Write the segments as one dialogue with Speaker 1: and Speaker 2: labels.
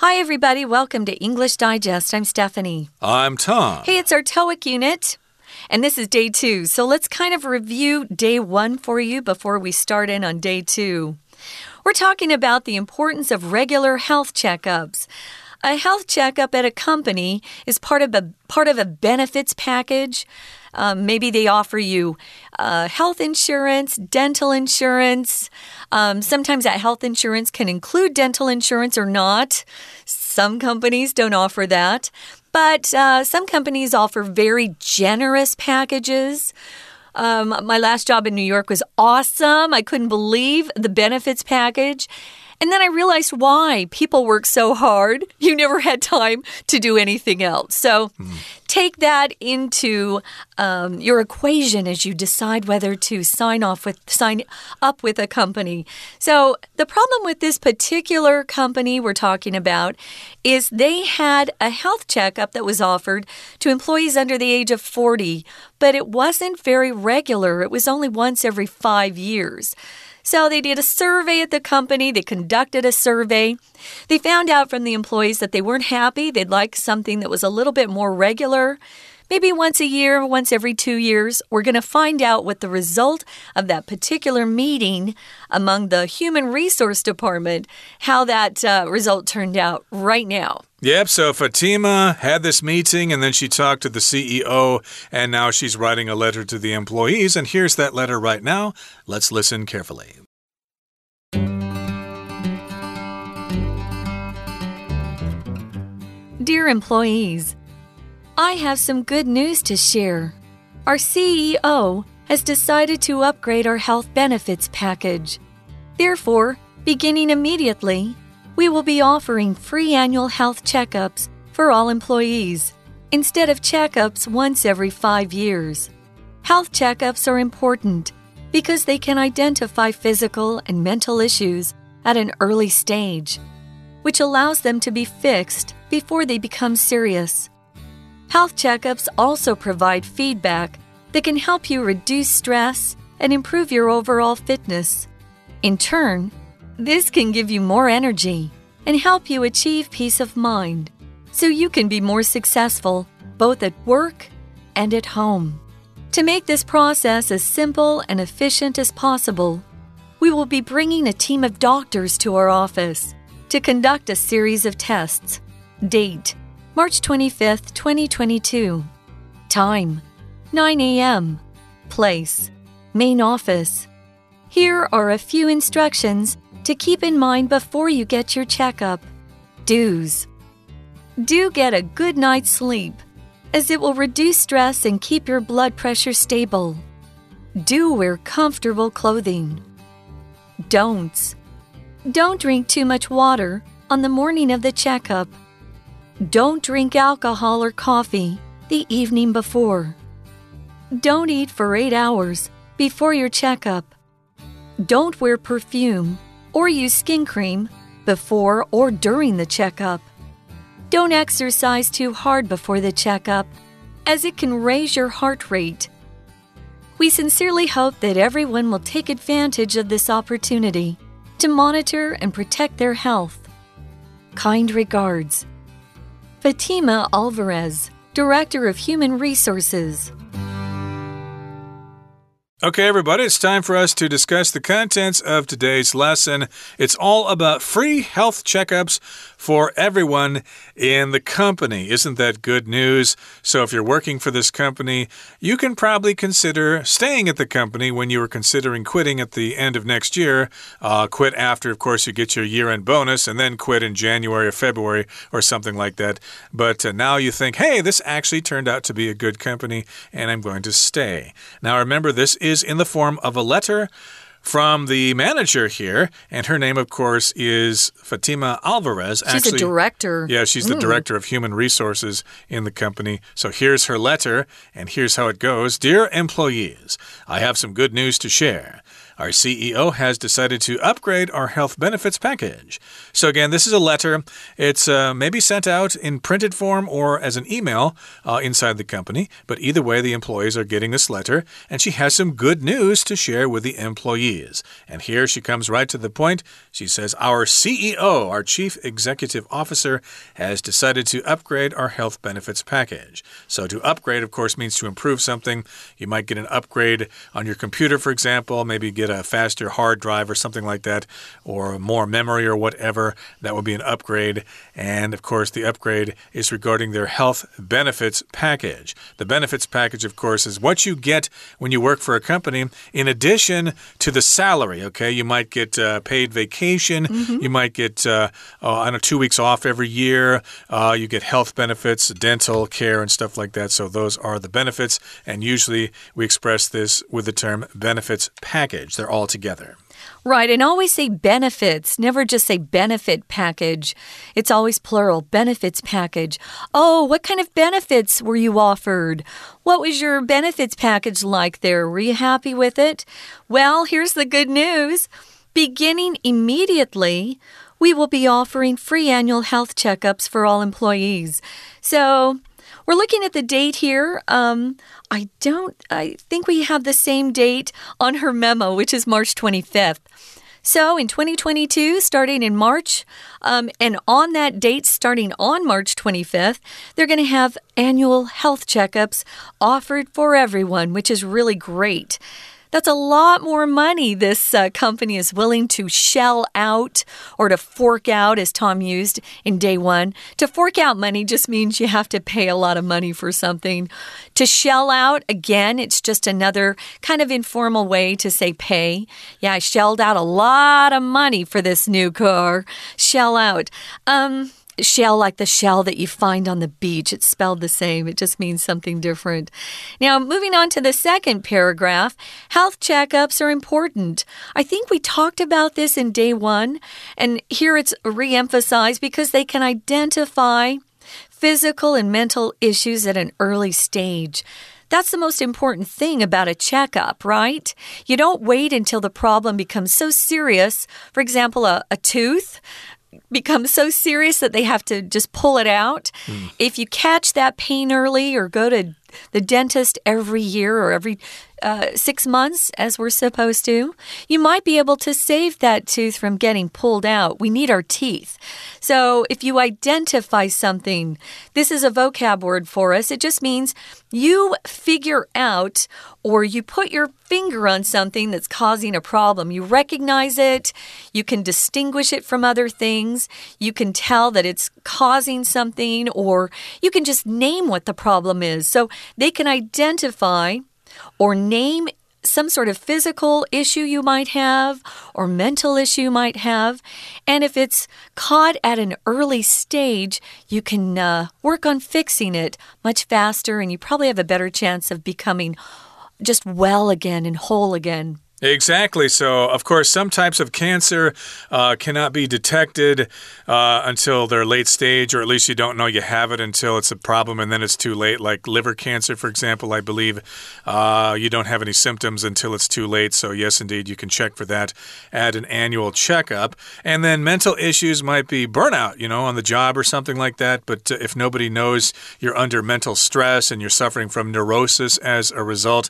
Speaker 1: Hi, everybody. Welcome to English Digest. I'm Stephanie.
Speaker 2: I'm Tom.
Speaker 1: Hey, it's our TOEIC unit. And this is day two. So let's kind of review day one for you before we start in on day two. We're talking about the importance of regular health checkups. A health checkup at a company is part of a part of a benefits package. Um, maybe they offer you uh, health insurance, dental insurance. Um, sometimes that health insurance can include dental insurance or not. Some companies don't offer that. But uh, some companies offer very generous packages. Um, my last job in New York was awesome. I couldn't believe the benefits package. And then I realized why people work so hard. You never had time to do anything else. So mm. take that into um, your equation as you decide whether to sign off with sign up with a company. So the problem with this particular company we're talking about is they had a health checkup that was offered to employees under the age of 40, but it wasn't very regular. It was only once every five years. So they did a survey at the company, they conducted a survey. They found out from the employees that they weren't happy, they'd like something that was a little bit more regular maybe once a year, once every two years. We're going to find out what the result of that particular meeting among the Human Resource Department, how that uh, result turned out right now.
Speaker 2: Yep, so Fatima had this meeting and then she talked to the CEO, and now she's writing a letter to the employees. And here's that letter right now. Let's listen carefully.
Speaker 1: Dear employees, I have some good news to share. Our CEO has decided to upgrade our health benefits package. Therefore, beginning immediately, we will be offering free annual health checkups for all employees instead of checkups once every five years. Health checkups are important because they can identify physical and mental issues at an early stage, which allows them to be fixed before they become serious. Health checkups also provide feedback that can help you reduce stress and improve your overall fitness. In turn, this can give you more energy and help you achieve peace of mind so you can be more successful both at work and at home. To make this process as simple and efficient as possible, we will be bringing a team of doctors to our office to conduct a series of tests. Date March 25th, 2022. Time 9 a.m. Place Main office. Here are a few instructions to keep in mind before you get your checkup. Do's. Do get a good night's sleep, as it will reduce stress and keep your blood pressure stable. Do wear comfortable clothing. Don'ts. Don't drink too much water on the morning of the checkup. Don't drink alcohol or coffee the evening before. Don't eat for eight hours before your checkup. Don't wear perfume or use skin cream before or during the checkup. Don't exercise too hard before the checkup, as it can raise your heart rate. We sincerely hope that everyone will take advantage of this opportunity to monitor and protect their health. Kind regards, Fatima Alvarez, Director of Human Resources.
Speaker 2: Okay, everybody, it's time for us to discuss the contents of today's lesson. It's all about free health checkups for everyone in the company. Isn't that good news? So, if you're working for this company, you can probably consider staying at the company when you were considering quitting at the end of next year. Uh, quit after, of course, you get your year end bonus, and then quit in January or February or something like that. But uh, now you think, hey, this actually turned out to be a good company, and I'm going to stay. Now, remember, this is in the form of a letter from the manager here, and her name, of course, is Fatima Alvarez.
Speaker 1: She's Actually, a director.
Speaker 2: Yeah, she's the mm. director of human resources in the company. So here's her letter, and here's how it goes Dear employees, I have some good news to share. Our CEO has decided to upgrade our health benefits package. So, again, this is a letter. It's uh, maybe sent out in printed form or as an email uh, inside the company, but either way, the employees are getting this letter, and she has some good news to share with the employees. And here she comes right to the point. She says, Our CEO, our Chief Executive Officer, has decided to upgrade our health benefits package. So, to upgrade, of course, means to improve something. You might get an upgrade on your computer, for example, maybe get a faster hard drive or something like that, or more memory or whatever. That would be an upgrade. And of course, the upgrade is regarding their health benefits package. The benefits package, of course, is what you get when you work for a company in addition to the salary. Okay, you might get uh, paid vacation, mm -hmm. you might get, uh, uh, I don't know, two weeks off every year, uh, you get health benefits, dental care, and stuff like that. So those are the benefits. And usually we express this with the term benefits package. They're all together.
Speaker 1: Right, and always say benefits. Never just say benefit package. It's always plural, benefits package. Oh, what kind of benefits were you offered? What was your benefits package like there? Were you happy with it? Well, here's the good news. Beginning immediately, we will be offering free annual health checkups for all employees. So, we're looking at the date here. Um, I don't, I think we have the same date on her memo, which is March 25th. So in 2022, starting in March, um, and on that date, starting on March 25th, they're going to have annual health checkups offered for everyone, which is really great. That's a lot more money this uh, company is willing to shell out or to fork out, as Tom used in day one. To fork out money just means you have to pay a lot of money for something. To shell out, again, it's just another kind of informal way to say pay. Yeah, I shelled out a lot of money for this new car. Shell out. Um, shell like the shell that you find on the beach. It's spelled the same, it just means something different. Now, moving on to the second paragraph health checkups are important. I think we talked about this in day one, and here it's re emphasized because they can identify physical and mental issues at an early stage. That's the most important thing about a checkup, right? You don't wait until the problem becomes so serious. For example, a, a tooth becomes so serious that they have to just pull it out. Mm. If you catch that pain early or go to the dentist every year or every uh, six months, as we're supposed to, you might be able to save that tooth from getting pulled out. We need our teeth. So if you identify something, this is a vocab word for us. It just means you figure out or you put your finger on something that's causing a problem. You recognize it, you can distinguish it from other things, you can tell that it's causing something, or you can just name what the problem is. So they can identify or name some sort of physical issue you might have or mental issue you might have. And if it's caught at an early stage, you can uh, work on fixing it much faster and you probably have a better chance of becoming just well again and whole again.
Speaker 2: Exactly. So, of course, some types of cancer uh, cannot be detected uh, until they're late stage, or at least you don't know you have it until it's a problem and then it's too late. Like liver cancer, for example, I believe uh, you don't have any symptoms until it's too late. So, yes, indeed, you can check for that at an annual checkup. And then mental issues might be burnout, you know, on the job or something like that. But uh, if nobody knows you're under mental stress and you're suffering from neurosis as a result,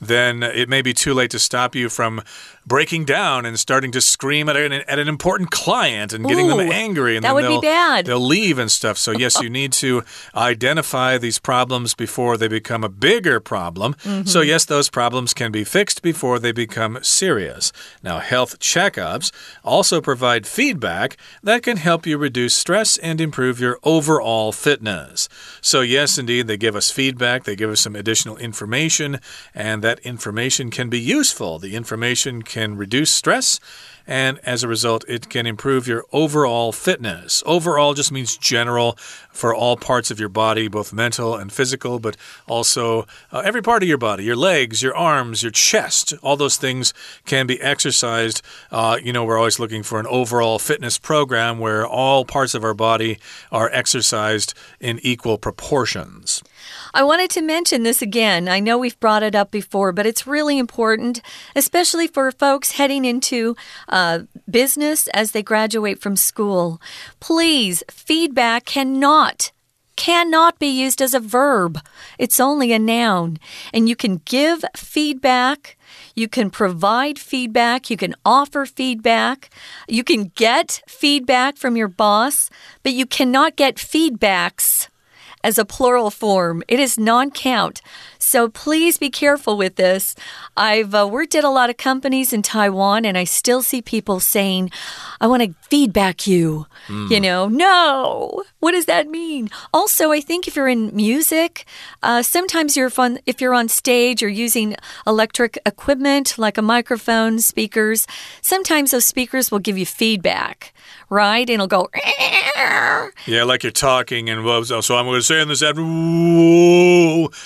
Speaker 2: then it may be too late to stop you from breaking down and starting to scream at an, at an important client and getting
Speaker 1: Ooh,
Speaker 2: them angry. And
Speaker 1: that would
Speaker 2: be
Speaker 1: bad.
Speaker 2: They'll leave and stuff. So, yes, you need to identify these problems before they become a bigger problem. Mm -hmm. So, yes, those problems can be fixed before they become serious. Now, health checkups also provide feedback that can help you reduce stress and improve your overall fitness. So, yes, indeed, they give us feedback, they give us some additional information, and that information can be useful. The information can can reduce stress and as a result, it can improve your overall fitness. Overall just means general for all parts of your body, both mental and physical, but also uh, every part of your body your legs, your arms, your chest. All those things can be exercised. Uh, you know, we're always looking for an overall fitness program where all parts of our body are exercised in equal proportions.
Speaker 1: I wanted to mention this again. I know we've brought it up before, but it's really important, especially for folks heading into uh, business as they graduate from school. Please, feedback cannot cannot be used as a verb. It's only a noun. And you can give feedback, you can provide feedback, you can offer feedback, you can get feedback from your boss, but you cannot get feedbacks as a plural form. It is non count. So please be careful with this. I've uh, worked at a lot of companies in Taiwan and I still see people saying, I want to feedback you. Mm. You know, no. What does that mean? Also, I think if you're in music, uh, sometimes you're fun, if you're on stage or using electric equipment like a microphone, speakers, sometimes those speakers will give you feedback right? And it'll go.
Speaker 2: Yeah, like you're talking, and so I'm going to say in this,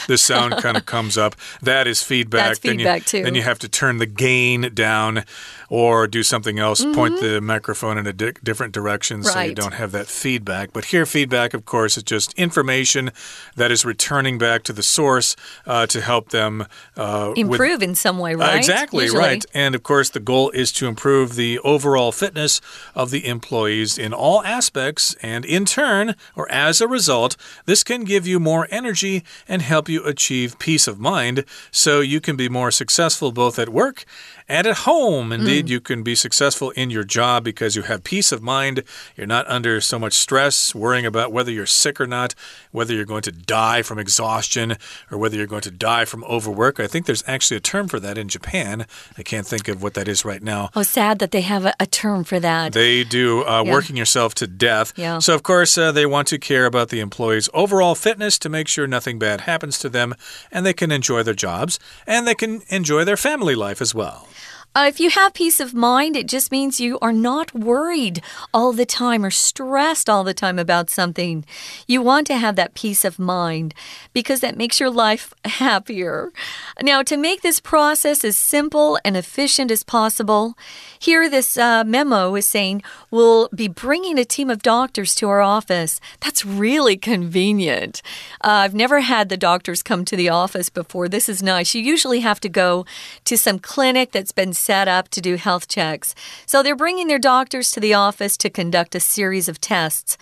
Speaker 2: this sound kind of comes up. That is feedback.
Speaker 1: That's feedback
Speaker 2: then you,
Speaker 1: too.
Speaker 2: Then you have to turn the gain down or do something else, mm -hmm. point the microphone in a di different direction
Speaker 1: right.
Speaker 2: so you don't have that feedback. But here, feedback, of course, is just information that is returning back to the source uh, to help them
Speaker 1: uh, improve
Speaker 2: with,
Speaker 1: in some way, right?
Speaker 2: Uh, exactly,
Speaker 1: Usually.
Speaker 2: right. And of course, the goal is to improve the overall fitness of the employees in all aspects. And in turn, or as a result, this can give you more energy and help you achieve peace of mind so you can be more successful both at work and at home. Indeed, mm. you can be successful in your job because you have peace of mind. You're not under so much stress, worrying about whether you're sick or not, whether you're going to die from exhaustion, or whether you're going to die from overwork. I think there's actually a term for that in Japan. I can't think of what that is right now.
Speaker 1: Oh, sad that they have a, a term for that.
Speaker 2: They do, uh, yeah. working yourself to death.
Speaker 1: Yeah.
Speaker 2: So, of course, uh, they want to care about the employees' overall fitness to make sure nothing bad happens to them and they can enjoy their jobs and they can enjoy their family life as well.
Speaker 1: Uh, if you have peace of mind, it just means you are not worried all the time or stressed all the time about something. You want to have that peace of mind because that makes your life happier. Now, to make this process as simple and efficient as possible, here this uh, memo is saying we'll be bringing a team of doctors to our office. That's really convenient. Uh, I've never had the doctors come to the office before. This is nice. You usually have to go to some clinic that's been set up to do health checks. So they're bringing their doctors to the office to conduct a series of tests.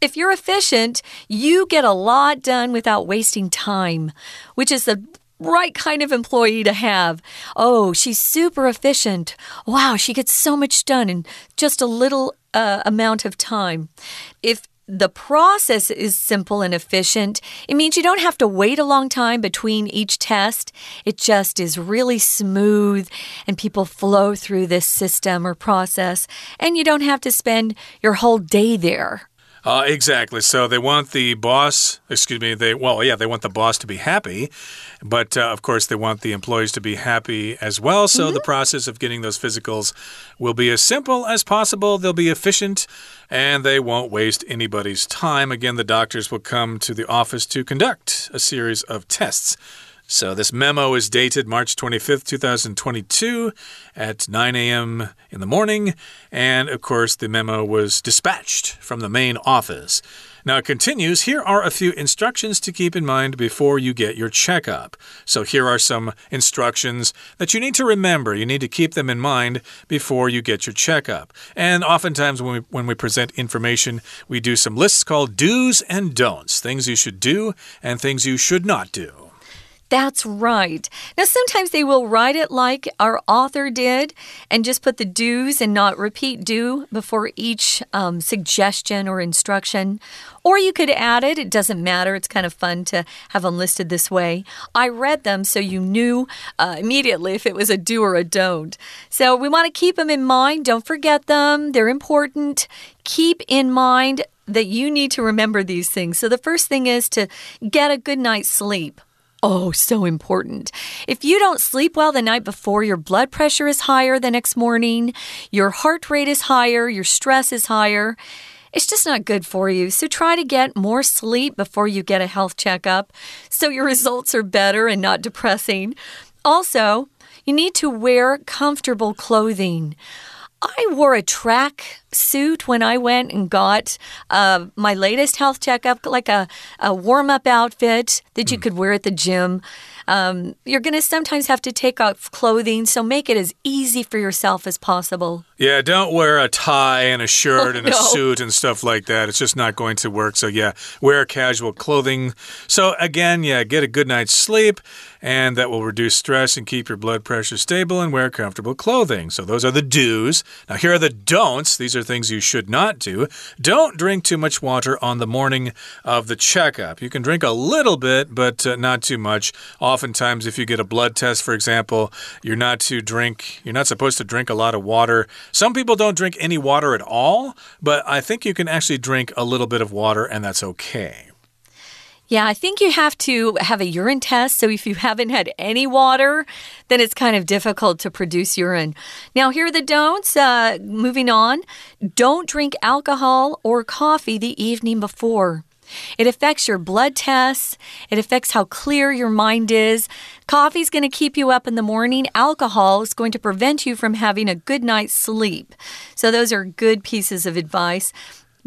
Speaker 1: If you're efficient, you get a lot done without wasting time, which is the right kind of employee to have. Oh, she's super efficient. Wow, she gets so much done in just a little uh, amount of time. If the process is simple and efficient. It means you don't have to wait a long time between each test. It just is really smooth and people flow through this system or process, and you don't have to spend your whole day there.
Speaker 2: Uh, exactly. So they want the boss, excuse me, they, well, yeah, they want the boss to be happy, but uh, of course they want the employees to be happy as well. So mm -hmm. the process of getting those physicals will be as simple as possible. They'll be efficient and they won't waste anybody's time. Again, the doctors will come to the office to conduct a series of tests. So, this memo is dated March 25th, 2022 at 9 a.m. in the morning. And of course, the memo was dispatched from the main office. Now it continues. Here are a few instructions to keep in mind before you get your checkup. So here are some instructions that you need to remember. You need to keep them in mind before you get your checkup. And oftentimes when we, when we present information, we do some lists called do's and don'ts things you should do and things you should not do.
Speaker 1: That's right. Now, sometimes they will write it like our author did and just put the do's and not repeat do before each um, suggestion or instruction. Or you could add it. It doesn't matter. It's kind of fun to have them listed this way. I read them so you knew uh, immediately if it was a do or a don't. So we want to keep them in mind. Don't forget them, they're important. Keep in mind that you need to remember these things. So the first thing is to get a good night's sleep. Oh, so important. If you don't sleep well the night before, your blood pressure is higher the next morning, your heart rate is higher, your stress is higher. It's just not good for you. So try to get more sleep before you get a health checkup so your results are better and not depressing. Also, you need to wear comfortable clothing. I wore a track suit when I went and got uh, my latest health checkup, like a, a warm up outfit that you mm. could wear at the gym. Um, you're going to sometimes have to take off clothing, so make it as easy for yourself as possible.
Speaker 2: Yeah, don't wear a tie and a shirt oh, and a suit and stuff like that. It's just not going to work. So, yeah, wear casual clothing. So, again, yeah, get a good night's sleep, and that will reduce stress and keep your blood pressure stable, and wear comfortable clothing. So, those are the do's. Now, here are the don'ts. These are things you should not do. Don't drink too much water on the morning of the checkup. You can drink a little bit, but uh, not too much. Oftentimes, if you get a blood test, for example, you're not to drink, you're not supposed to drink a lot of water. Some people don't drink any water at all, but I think you can actually drink a little bit of water, and that's okay.
Speaker 1: Yeah, I think you have to have a urine test. So if you haven't had any water, then it's kind of difficult to produce urine. Now, here are the don'ts. Uh, moving on, don't drink alcohol or coffee the evening before. It affects your blood tests. It affects how clear your mind is. Coffee's going to keep you up in the morning. Alcohol is going to prevent you from having a good night's sleep. So, those are good pieces of advice.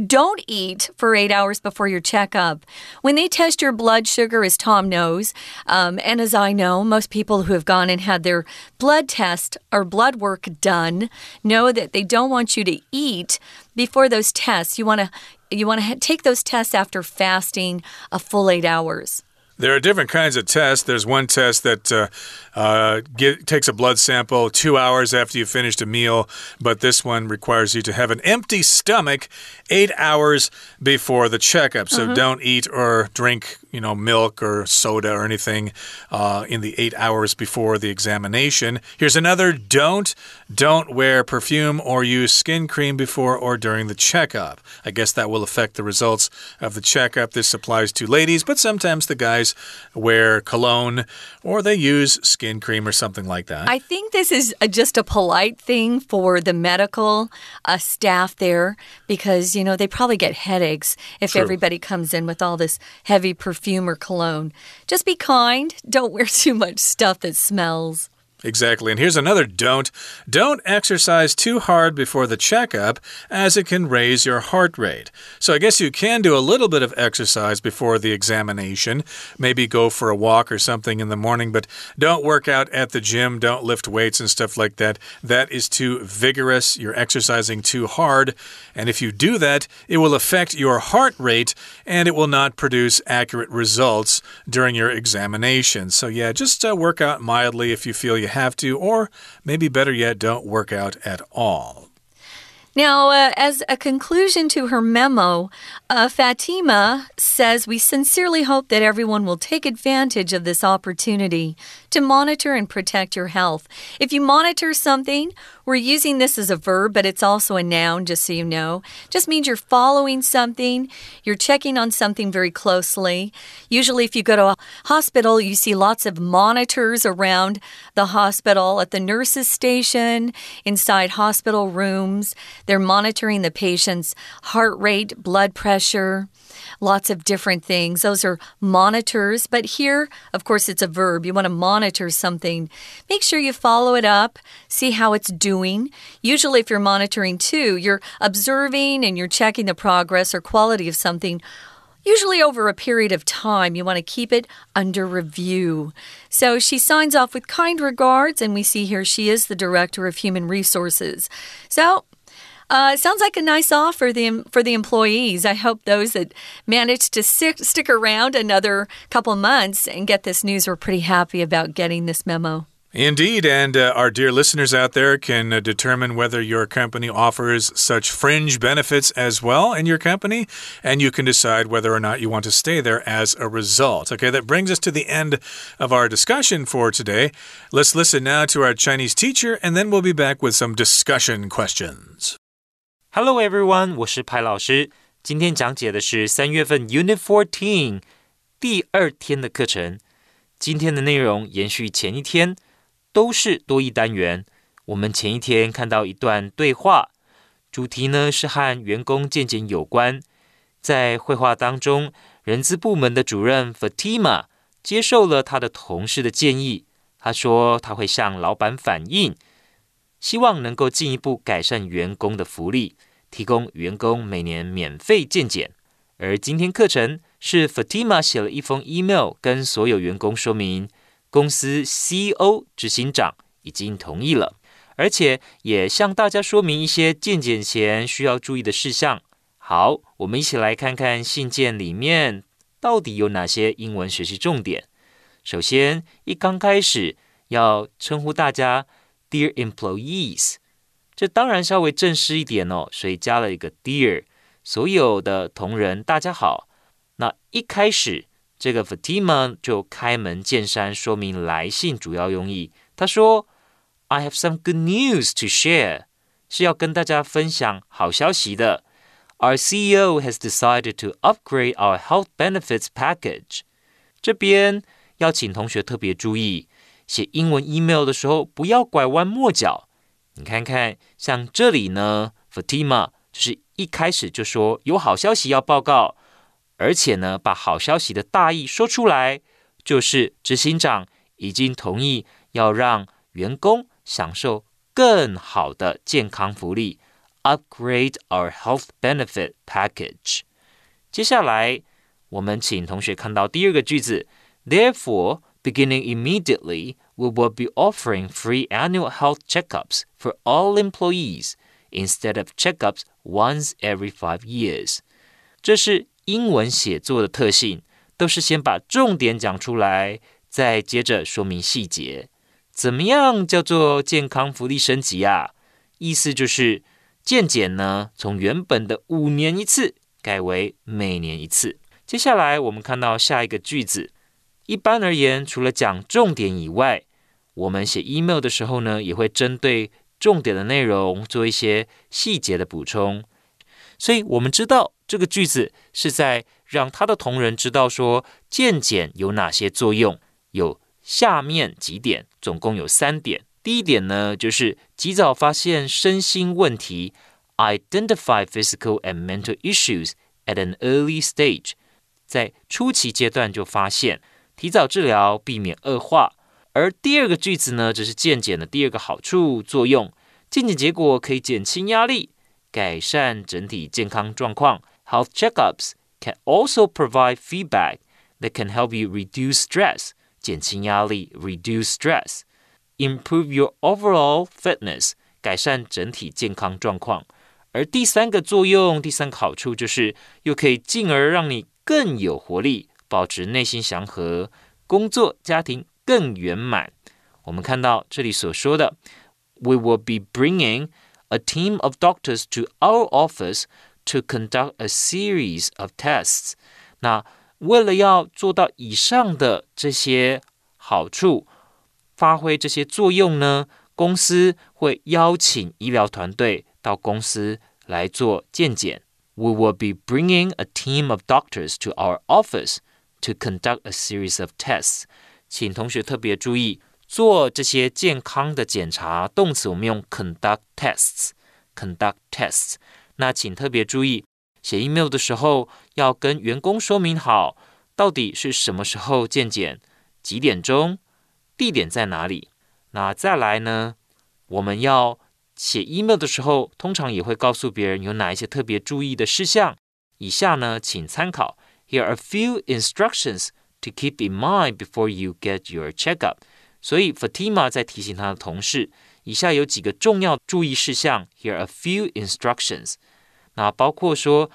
Speaker 1: Don't eat for eight hours before your checkup. When they test your blood sugar, as Tom knows, um, and as I know, most people who have gone and had their blood test or blood work done know that they don't want you to eat before those tests. You want to you want to take those tests after fasting a full eight hours.
Speaker 2: There are different kinds of tests. There's one test that uh, uh, get, takes a blood sample two hours after you've finished a meal, but this one requires you to have an empty stomach eight hours before the checkup. So mm -hmm. don't eat or drink, you know, milk or soda or anything uh, in the eight hours before the examination. Here's another don't. Don't wear perfume or use skin cream before or during the checkup. I guess that will affect the results of the checkup. This applies to ladies, but sometimes the guys wear cologne or they use skin cream or something like that.
Speaker 1: I think this is just a polite thing for the medical uh, staff there because, you know, they probably get headaches if True. everybody comes in with all this heavy perfume or cologne. Just be kind. Don't wear too much stuff that smells.
Speaker 2: Exactly. And here's another don't. Don't exercise too hard before the checkup, as it can raise your heart rate. So I guess you can do a little bit of exercise before the examination. Maybe go for a walk or something in the morning, but don't work out at the gym. Don't lift weights and stuff like that. That is too vigorous. You're exercising too hard. And if you do that, it will affect your heart rate and it will not produce accurate results during your examination. So, yeah, just uh, work out mildly if you feel you have to, or maybe better yet, don't work out at all.
Speaker 1: Now, uh, as a conclusion to her memo, uh, Fatima says, We sincerely hope that everyone will take advantage of this opportunity to monitor and protect your health. If you monitor something, we're using this as a verb, but it's also a noun, just so you know. Just means you're following something, you're checking on something very closely. Usually, if you go to a hospital, you see lots of monitors around the hospital, at the nurse's station, inside hospital rooms. They're monitoring the patient's heart rate, blood pressure lots of different things. Those are monitors. But here, of course, it's a verb. You want to monitor something. Make sure you follow it up, see how it's doing. Usually, if you're monitoring too, you're observing and you're checking the progress or quality of something usually over a period of time. You want to keep it under review. So she signs off with kind regards, and we see here she is the Director of Human Resources. So uh, sounds like a nice offer the, for the employees. I hope those that managed to stick, stick around another couple months and get this news were pretty happy about getting this memo.
Speaker 2: Indeed, and uh, our dear listeners out there can uh, determine whether your company offers such fringe benefits as well in your company, and you can decide whether or not you want to stay there as a result. Okay, that brings us to the end of our discussion for today. Let's listen now to our Chinese teacher, and then we'll be back with some discussion questions.
Speaker 3: Hello everyone，我是派老师。今天讲解的是三月份 Unit Fourteen 第二天的课程。今天的内容延续前一天，都是多义单元。我们前一天看到一段对话，主题呢是和员工见检有关。在绘画当中，人资部门的主任 Fatima 接受了他的同事的建议，他说他会向老板反映，希望能够进一步改善员工的福利，提供员工每年免费健检。而今天课程。是 Fatima 写了一封 email，跟所有员工说明，公司 CEO 执行长已经同意了，而且也向大家说明一些健检前需要注意的事项。好，我们一起来看看信件里面到底有哪些英文学习重点。首先，一刚开始要称呼大家 Dear Employees，这当然稍微正式一点哦，所以加了一个 Dear，所有的同仁大家好。那一开始，这个 Fatima 就开门见山说明来信主要用意。他说：“I have some good news to share，是要跟大家分享好消息的。Our CEO has decided to upgrade our health benefits package。”这边要请同学特别注意， 写英文 email 的时候不要拐弯抹角。你看看，像这里呢，Fatima 就是一开始就说有好消息要报告。而且呢，把好消息的大意说出来，就是执行长已经同意要让员工享受更好的健康福利，upgrade our health benefit package。接下来，我们请同学看到第二个句子，Therefore, beginning immediately, we will be offering free annual health checkups for all employees instead of checkups once every five years。这是英文写作的特性都是先把重点讲出来，再接着说明细节。怎么样叫做健康福利升级啊？意思就是健检呢，从原本的五年一次改为每年一次。接下来我们看到下一个句子。 一般而言，除了讲重点以外，我们写 email 的时候呢，也会针对重点的内容做一些细节的补充。所以我们知道。这个句子是在让他的同仁知道说健检有哪些作用，有下面几点，总共有三点。第一点呢，就是及早发现身心问题，identify physical and mental issues at an early stage，在初期阶段就发现，提早治疗，避免恶化。而第二个句子呢，这是健检的第二个好处作用，健检结果可以减轻压力，改善整体健康状况。Health checkups can also provide feedback that can help you reduce stress, 减轻压力 reduce stress, improve your overall fitness, 改善整体健康状况。而第三个作用，第三个好处就是又可以进而让你更有活力，保持内心祥和，工作家庭更圆满。我们看到这里所说的，We will be bringing a team of doctors to our office to conduct a series of tests。那为了要做到以上的这些好处，发挥这些作用呢，公司会邀请医疗团队到公司来做健检。We will be bringing a team of doctors to our office to conduct a series of tests。请同学特别注意，做这些健康的检查，动词我们用 conduct tests。conduct tests。那请特别注意，写 email 的时候要跟员工说明好，到底是什么时候见检，几点钟，地点在哪里。那再来呢，我们要写 email 的时候，通常也会告诉别人有哪一些特别注意的事项。以下呢，请参考。Here are a few instructions to keep in mind before you get your checkup。所以 Fatima 在提醒他的同事。以下有几个重要注意事项，Here are a few instructions。那包括说，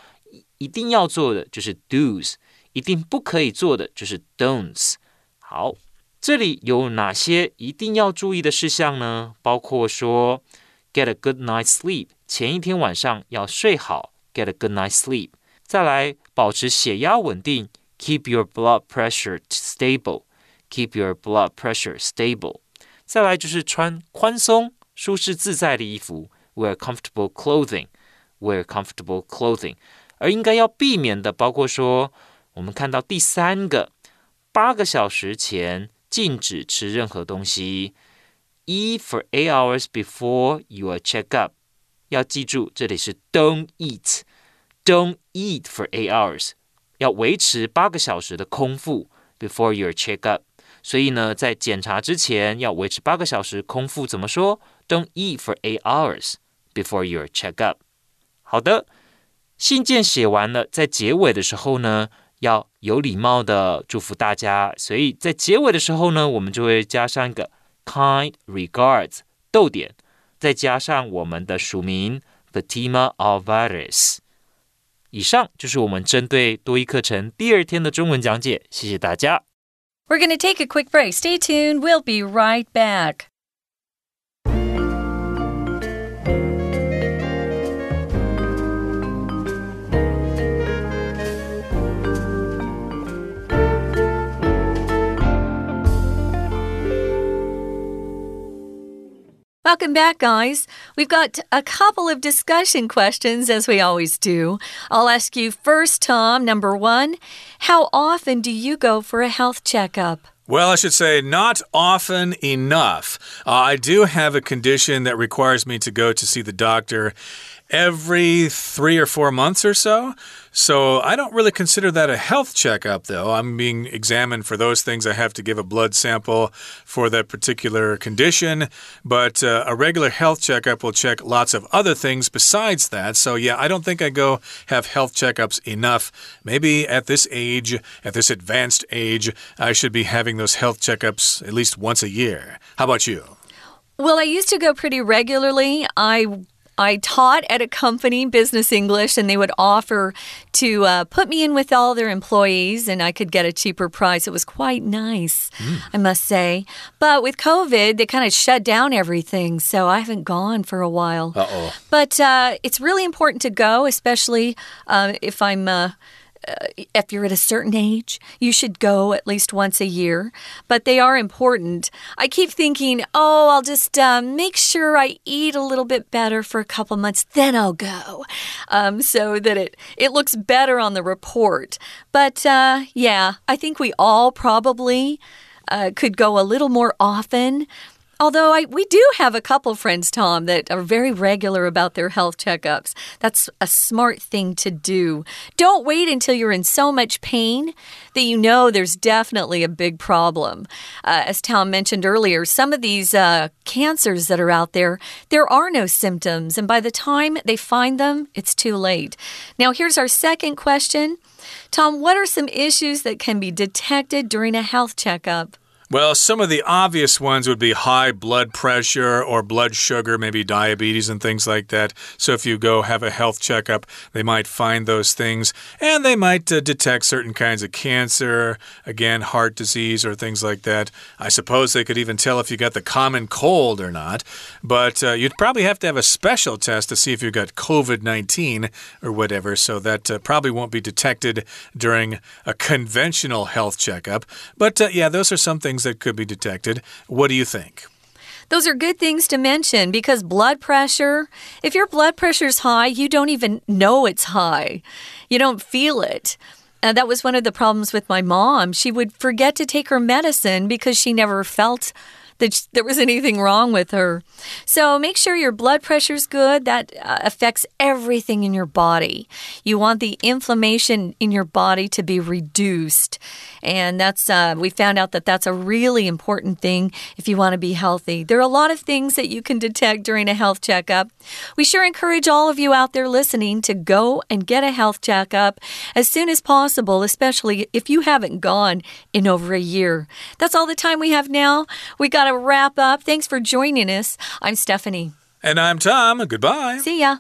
Speaker 3: 一定要做的就是 do's，一定不可以做的就是 don'ts。好，这里有哪些一定要注意的事项呢？包括说，get a good night's sleep，前一天晚上要睡好，get a good night's sleep。再来， 保持血压稳定，keep your blood pressure stable，keep your blood pressure stable。再来就是穿宽松、舒适自在的衣服，wear comfortable clothing，wear comfortable clothing。而应该要避免的，包括说，我们看到第三个， 八个小时前禁止吃任何东西。Eat for eight hours before your checkup。要记住，这里是 don't eat，don't eat for eight hours，要维持八个小时的空腹 before your checkup。所以呢，在检查之前要维持八个小时空腹，怎么说？Don't eat for eight hours before your checkup。好的，信件写完了，在结尾的时候呢，要有礼貌的祝福大家。所以在结尾的时候呢，我们就会加上一个 kind regards，逗点。再加上我们的署名 Fatima Alvarez。 以上就是我们针对多一课程第二天的中文讲解，谢谢大家。
Speaker 1: We're going to take a quick break. Stay tuned. We'll be right back. Welcome back, guys. We've got a couple of discussion questions, as we always do. I'll ask you first, Tom. Number one How often do you go for a health checkup?
Speaker 2: Well, I should say not often enough. Uh, I do have a condition that requires me to go to see the doctor every three or four months or so. So I don't really consider that a health checkup, though. I'm being examined for those things. I have to give a blood sample for that particular condition. But uh, a regular health checkup will check lots of other things besides that. So, yeah, I don't think I go have health checkups enough. Maybe at this age, at this advanced age, I should be having those health checkups at least once a year. How about you?
Speaker 1: Well, I used to go pretty regularly. I I taught at a company, Business English, and they would offer to uh, put me in with all their employees and I could get a cheaper price. It was quite nice, mm. I must say. But with COVID, they kind of shut down everything, so I haven't gone for a while.
Speaker 2: Uh oh.
Speaker 1: But uh, it's really important to go, especially uh, if I'm uh, if you're at a certain age, you should go at least once a year, but they are important. I keep thinking, oh, I'll just uh, make sure I eat a little bit better for a couple months, then I'll go, um, so that it it looks better on the report. But uh, yeah, I think we all probably. Uh, could go a little more often. Although I, we do have a couple friends, Tom, that are very regular about their health checkups. That's a smart thing to do. Don't wait until you're in so much pain that you know there's definitely a big problem. Uh, as Tom mentioned earlier, some of these uh, cancers that are out there, there are no symptoms. And by the time they find them, it's too late. Now, here's our second question. Tom, what are some issues that can be detected during a health checkup?
Speaker 2: Well, some of the obvious ones would be high blood pressure or blood sugar, maybe diabetes and things like that. So, if you go have a health checkup, they might find those things and they might uh, detect certain kinds of cancer, again, heart disease or things like that. I suppose they could even tell if you got the common cold or not. But uh, you'd probably have to have a special test to see if you got COVID 19 or whatever. So, that uh, probably won't be detected during a conventional health checkup. But uh, yeah, those are some things things that could be detected. What do you think?
Speaker 1: Those are good things to mention because blood pressure, if your blood pressure is high, you don't even know it's high. You don't feel it. And that was one of the problems with my mom. She would forget to take her medicine because she never felt that there was anything wrong with her. So make sure your blood pressure's good. That uh, affects everything in your body. You want the inflammation in your body to be reduced. And that's, uh, we found out that that's a really important thing if you want to be healthy. There are a lot of things that you can detect during a health checkup. We sure encourage all of you out there listening to go and get a health checkup as soon as possible, especially if you haven't gone in over a year. That's all the time we have now. We got to wrap up. Thanks for joining us. I'm Stephanie.
Speaker 2: And I'm Tom. Goodbye.
Speaker 1: See ya.